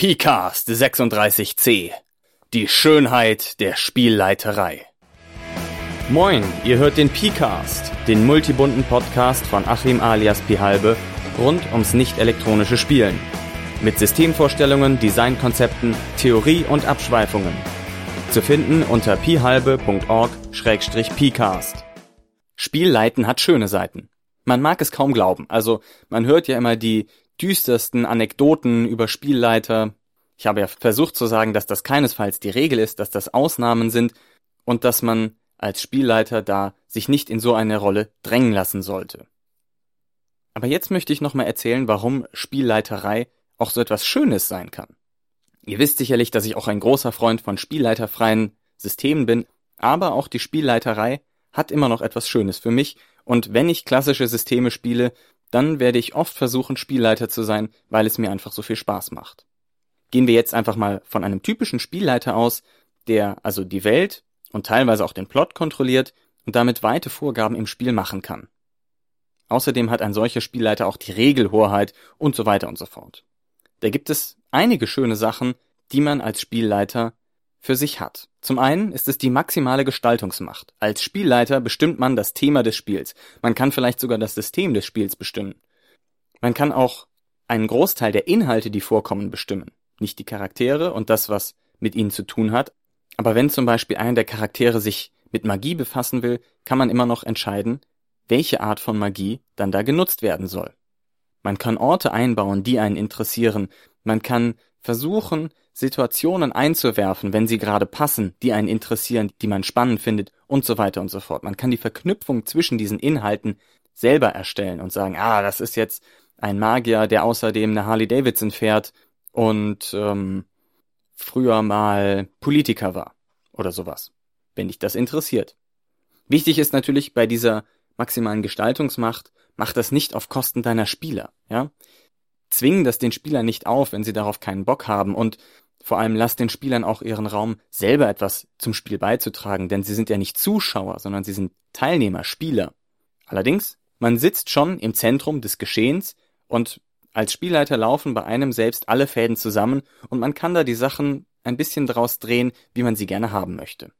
PCAST 36C. Die Schönheit der Spielleiterei. Moin, ihr hört den PCAST, den multibunten Podcast von Achim alias Pihalbe rund ums nicht elektronische Spielen. Mit Systemvorstellungen, Designkonzepten, Theorie und Abschweifungen. Zu finden unter pihalbe.org-pcast. Spielleiten hat schöne Seiten. Man mag es kaum glauben. Also, man hört ja immer die düstersten Anekdoten über Spielleiter. Ich habe ja versucht zu sagen, dass das keinesfalls die Regel ist, dass das Ausnahmen sind und dass man als Spielleiter da sich nicht in so eine Rolle drängen lassen sollte. Aber jetzt möchte ich nochmal erzählen, warum Spielleiterei auch so etwas Schönes sein kann. Ihr wisst sicherlich, dass ich auch ein großer Freund von spielleiterfreien Systemen bin, aber auch die Spielleiterei hat immer noch etwas Schönes für mich und wenn ich klassische Systeme spiele, dann werde ich oft versuchen, Spielleiter zu sein, weil es mir einfach so viel Spaß macht. Gehen wir jetzt einfach mal von einem typischen Spielleiter aus, der also die Welt und teilweise auch den Plot kontrolliert und damit weite Vorgaben im Spiel machen kann. Außerdem hat ein solcher Spielleiter auch die Regelhoheit und so weiter und so fort. Da gibt es einige schöne Sachen, die man als Spielleiter für sich hat. Zum einen ist es die maximale Gestaltungsmacht. Als Spielleiter bestimmt man das Thema des Spiels. Man kann vielleicht sogar das System des Spiels bestimmen. Man kann auch einen Großteil der Inhalte, die vorkommen, bestimmen. Nicht die Charaktere und das, was mit ihnen zu tun hat. Aber wenn zum Beispiel einer der Charaktere sich mit Magie befassen will, kann man immer noch entscheiden, welche Art von Magie dann da genutzt werden soll. Man kann Orte einbauen, die einen interessieren. Man kann versuchen, Situationen einzuwerfen, wenn sie gerade passen, die einen interessieren, die man spannend findet und so weiter und so fort. Man kann die Verknüpfung zwischen diesen Inhalten selber erstellen und sagen, ah, das ist jetzt ein Magier, der außerdem eine Harley Davidson fährt und ähm, früher mal Politiker war oder sowas, wenn dich das interessiert. Wichtig ist natürlich bei dieser maximalen Gestaltungsmacht, mach das nicht auf Kosten deiner Spieler, ja zwingen das den Spielern nicht auf, wenn sie darauf keinen Bock haben und vor allem lass den Spielern auch ihren Raum, selber etwas zum Spiel beizutragen, denn sie sind ja nicht Zuschauer, sondern sie sind Teilnehmer, Spieler. Allerdings, man sitzt schon im Zentrum des Geschehens und als Spielleiter laufen bei einem selbst alle Fäden zusammen und man kann da die Sachen ein bisschen draus drehen, wie man sie gerne haben möchte.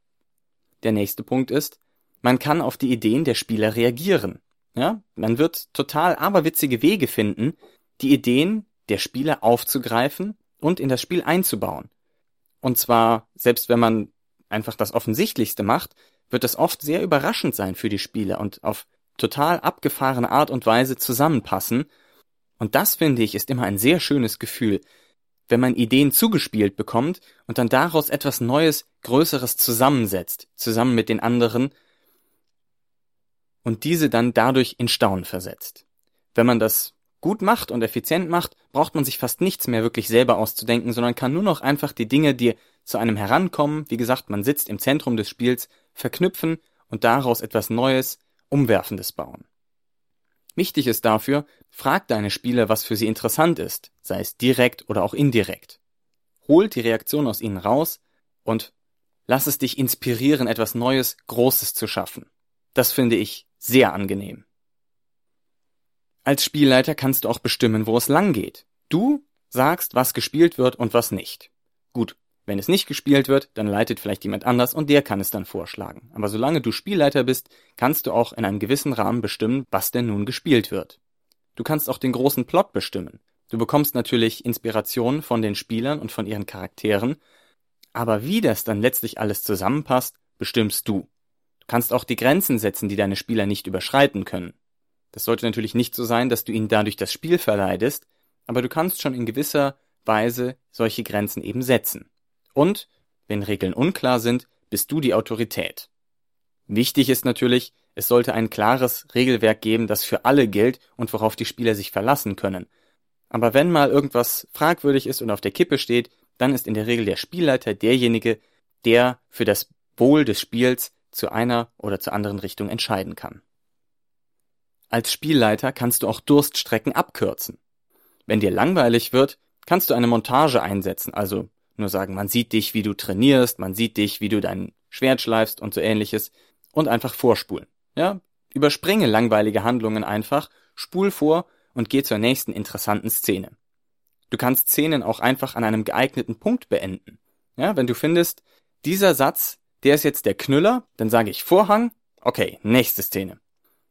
Der nächste Punkt ist, man kann auf die Ideen der Spieler reagieren. Ja, man wird total aberwitzige Wege finden, die Ideen der Spieler aufzugreifen und in das Spiel einzubauen. Und zwar, selbst wenn man einfach das Offensichtlichste macht, wird es oft sehr überraschend sein für die Spieler und auf total abgefahrene Art und Weise zusammenpassen. Und das, finde ich, ist immer ein sehr schönes Gefühl, wenn man Ideen zugespielt bekommt und dann daraus etwas Neues, Größeres zusammensetzt, zusammen mit den anderen und diese dann dadurch in Staunen versetzt. Wenn man das gut macht und effizient macht, braucht man sich fast nichts mehr wirklich selber auszudenken, sondern kann nur noch einfach die Dinge, die zu einem herankommen, wie gesagt, man sitzt im Zentrum des Spiels, verknüpfen und daraus etwas Neues, Umwerfendes bauen. Wichtig ist dafür, frag deine Spieler, was für sie interessant ist, sei es direkt oder auch indirekt. Holt die Reaktion aus ihnen raus und lass es dich inspirieren, etwas Neues, Großes zu schaffen. Das finde ich sehr angenehm. Als Spielleiter kannst du auch bestimmen, wo es lang geht. Du sagst, was gespielt wird und was nicht. Gut, wenn es nicht gespielt wird, dann leitet vielleicht jemand anders und der kann es dann vorschlagen. Aber solange du Spielleiter bist, kannst du auch in einem gewissen Rahmen bestimmen, was denn nun gespielt wird. Du kannst auch den großen Plot bestimmen. Du bekommst natürlich Inspiration von den Spielern und von ihren Charakteren, aber wie das dann letztlich alles zusammenpasst, bestimmst du. Du kannst auch die Grenzen setzen, die deine Spieler nicht überschreiten können. Das sollte natürlich nicht so sein, dass du ihnen dadurch das Spiel verleidest, aber du kannst schon in gewisser Weise solche Grenzen eben setzen. Und, wenn Regeln unklar sind, bist du die Autorität. Wichtig ist natürlich, es sollte ein klares Regelwerk geben, das für alle gilt und worauf die Spieler sich verlassen können. Aber wenn mal irgendwas fragwürdig ist und auf der Kippe steht, dann ist in der Regel der Spielleiter derjenige, der für das Wohl des Spiels zu einer oder zur anderen Richtung entscheiden kann. Als Spielleiter kannst du auch Durststrecken abkürzen. Wenn dir langweilig wird, kannst du eine Montage einsetzen, also nur sagen, man sieht dich, wie du trainierst, man sieht dich, wie du dein Schwert schleifst und so ähnliches und einfach vorspulen. Ja, überspringe langweilige Handlungen einfach, spul vor und geh zur nächsten interessanten Szene. Du kannst Szenen auch einfach an einem geeigneten Punkt beenden. Ja, wenn du findest, dieser Satz, der ist jetzt der Knüller, dann sage ich Vorhang, okay, nächste Szene.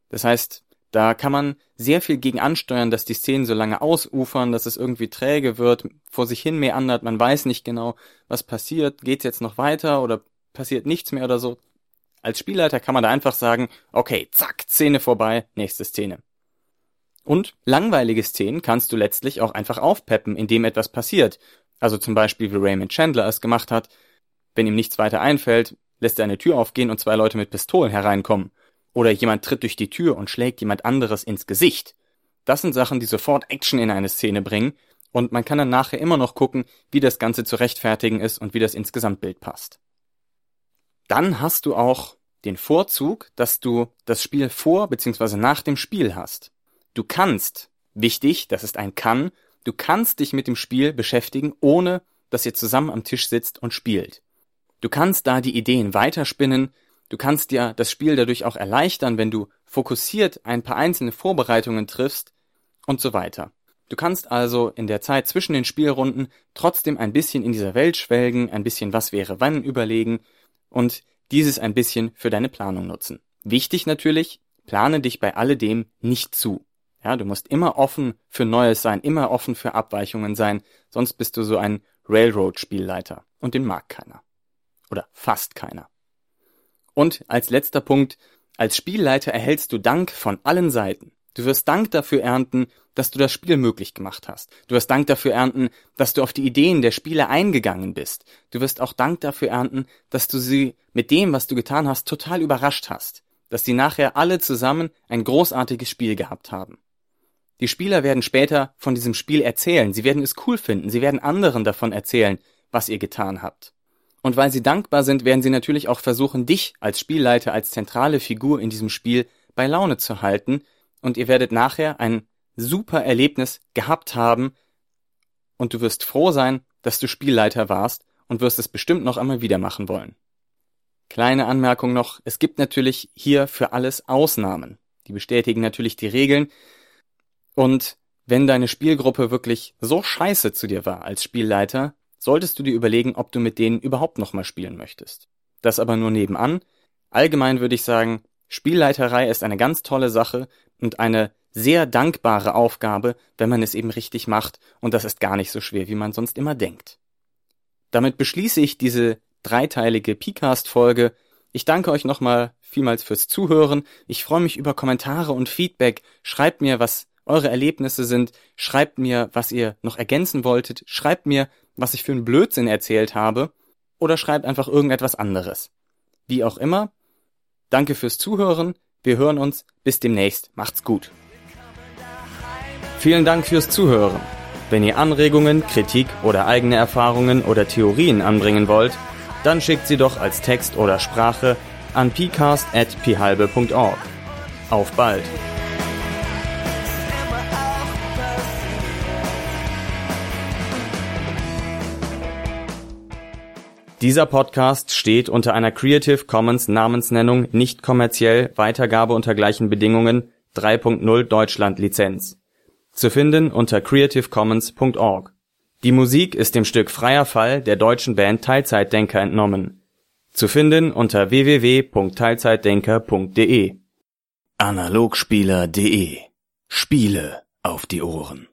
Das heißt, da kann man sehr viel gegen ansteuern, dass die Szenen so lange ausufern, dass es irgendwie träge wird, vor sich hin meandert, man weiß nicht genau, was passiert, geht's jetzt noch weiter oder passiert nichts mehr oder so. Als Spielleiter kann man da einfach sagen, okay, zack, Szene vorbei, nächste Szene. Und langweilige Szenen kannst du letztlich auch einfach aufpeppen, indem etwas passiert. Also zum Beispiel wie Raymond Chandler es gemacht hat. Wenn ihm nichts weiter einfällt, lässt er eine Tür aufgehen und zwei Leute mit Pistolen hereinkommen. Oder jemand tritt durch die Tür und schlägt jemand anderes ins Gesicht. Das sind Sachen, die sofort Action in eine Szene bringen und man kann dann nachher immer noch gucken, wie das Ganze zu rechtfertigen ist und wie das ins Gesamtbild passt. Dann hast du auch den Vorzug, dass du das Spiel vor bzw. nach dem Spiel hast. Du kannst, wichtig, das ist ein kann, du kannst dich mit dem Spiel beschäftigen, ohne dass ihr zusammen am Tisch sitzt und spielt. Du kannst da die Ideen weiterspinnen, Du kannst dir das Spiel dadurch auch erleichtern, wenn du fokussiert ein paar einzelne Vorbereitungen triffst und so weiter. Du kannst also in der Zeit zwischen den Spielrunden trotzdem ein bisschen in dieser Welt schwelgen, ein bisschen was wäre wann überlegen und dieses ein bisschen für deine Planung nutzen. Wichtig natürlich, plane dich bei alledem nicht zu. Ja, du musst immer offen für Neues sein, immer offen für Abweichungen sein, sonst bist du so ein Railroad-Spielleiter und den mag keiner. Oder fast keiner. Und als letzter Punkt, als Spielleiter erhältst du Dank von allen Seiten. Du wirst Dank dafür ernten, dass du das Spiel möglich gemacht hast. Du wirst Dank dafür ernten, dass du auf die Ideen der Spieler eingegangen bist. Du wirst auch Dank dafür ernten, dass du sie mit dem, was du getan hast, total überrascht hast. Dass sie nachher alle zusammen ein großartiges Spiel gehabt haben. Die Spieler werden später von diesem Spiel erzählen. Sie werden es cool finden. Sie werden anderen davon erzählen, was ihr getan habt. Und weil sie dankbar sind, werden sie natürlich auch versuchen, dich als Spielleiter, als zentrale Figur in diesem Spiel bei Laune zu halten. Und ihr werdet nachher ein super Erlebnis gehabt haben. Und du wirst froh sein, dass du Spielleiter warst und wirst es bestimmt noch einmal wieder machen wollen. Kleine Anmerkung noch, es gibt natürlich hier für alles Ausnahmen. Die bestätigen natürlich die Regeln. Und wenn deine Spielgruppe wirklich so scheiße zu dir war als Spielleiter, solltest du dir überlegen, ob du mit denen überhaupt nochmal spielen möchtest. Das aber nur nebenan. Allgemein würde ich sagen, Spielleiterei ist eine ganz tolle Sache und eine sehr dankbare Aufgabe, wenn man es eben richtig macht, und das ist gar nicht so schwer, wie man sonst immer denkt. Damit beschließe ich diese dreiteilige Picast-Folge. Ich danke euch nochmal vielmals fürs Zuhören. Ich freue mich über Kommentare und Feedback. Schreibt mir, was eure Erlebnisse sind. Schreibt mir, was ihr noch ergänzen wolltet. Schreibt mir, was ich für einen Blödsinn erzählt habe, oder schreibt einfach irgendetwas anderes. Wie auch immer, danke fürs Zuhören, wir hören uns, bis demnächst, macht's gut. Vielen Dank fürs Zuhören. Wenn ihr Anregungen, Kritik oder eigene Erfahrungen oder Theorien anbringen wollt, dann schickt sie doch als Text oder Sprache an pcast.phalbe.org. Auf bald! Dieser Podcast steht unter einer Creative Commons Namensnennung nicht kommerziell Weitergabe unter gleichen Bedingungen 3.0 Deutschland Lizenz. Zu finden unter creativecommons.org. Die Musik ist dem Stück Freier Fall der deutschen Band Teilzeitdenker entnommen. Zu finden unter www.teilzeitdenker.de. Analogspieler.de Spiele auf die Ohren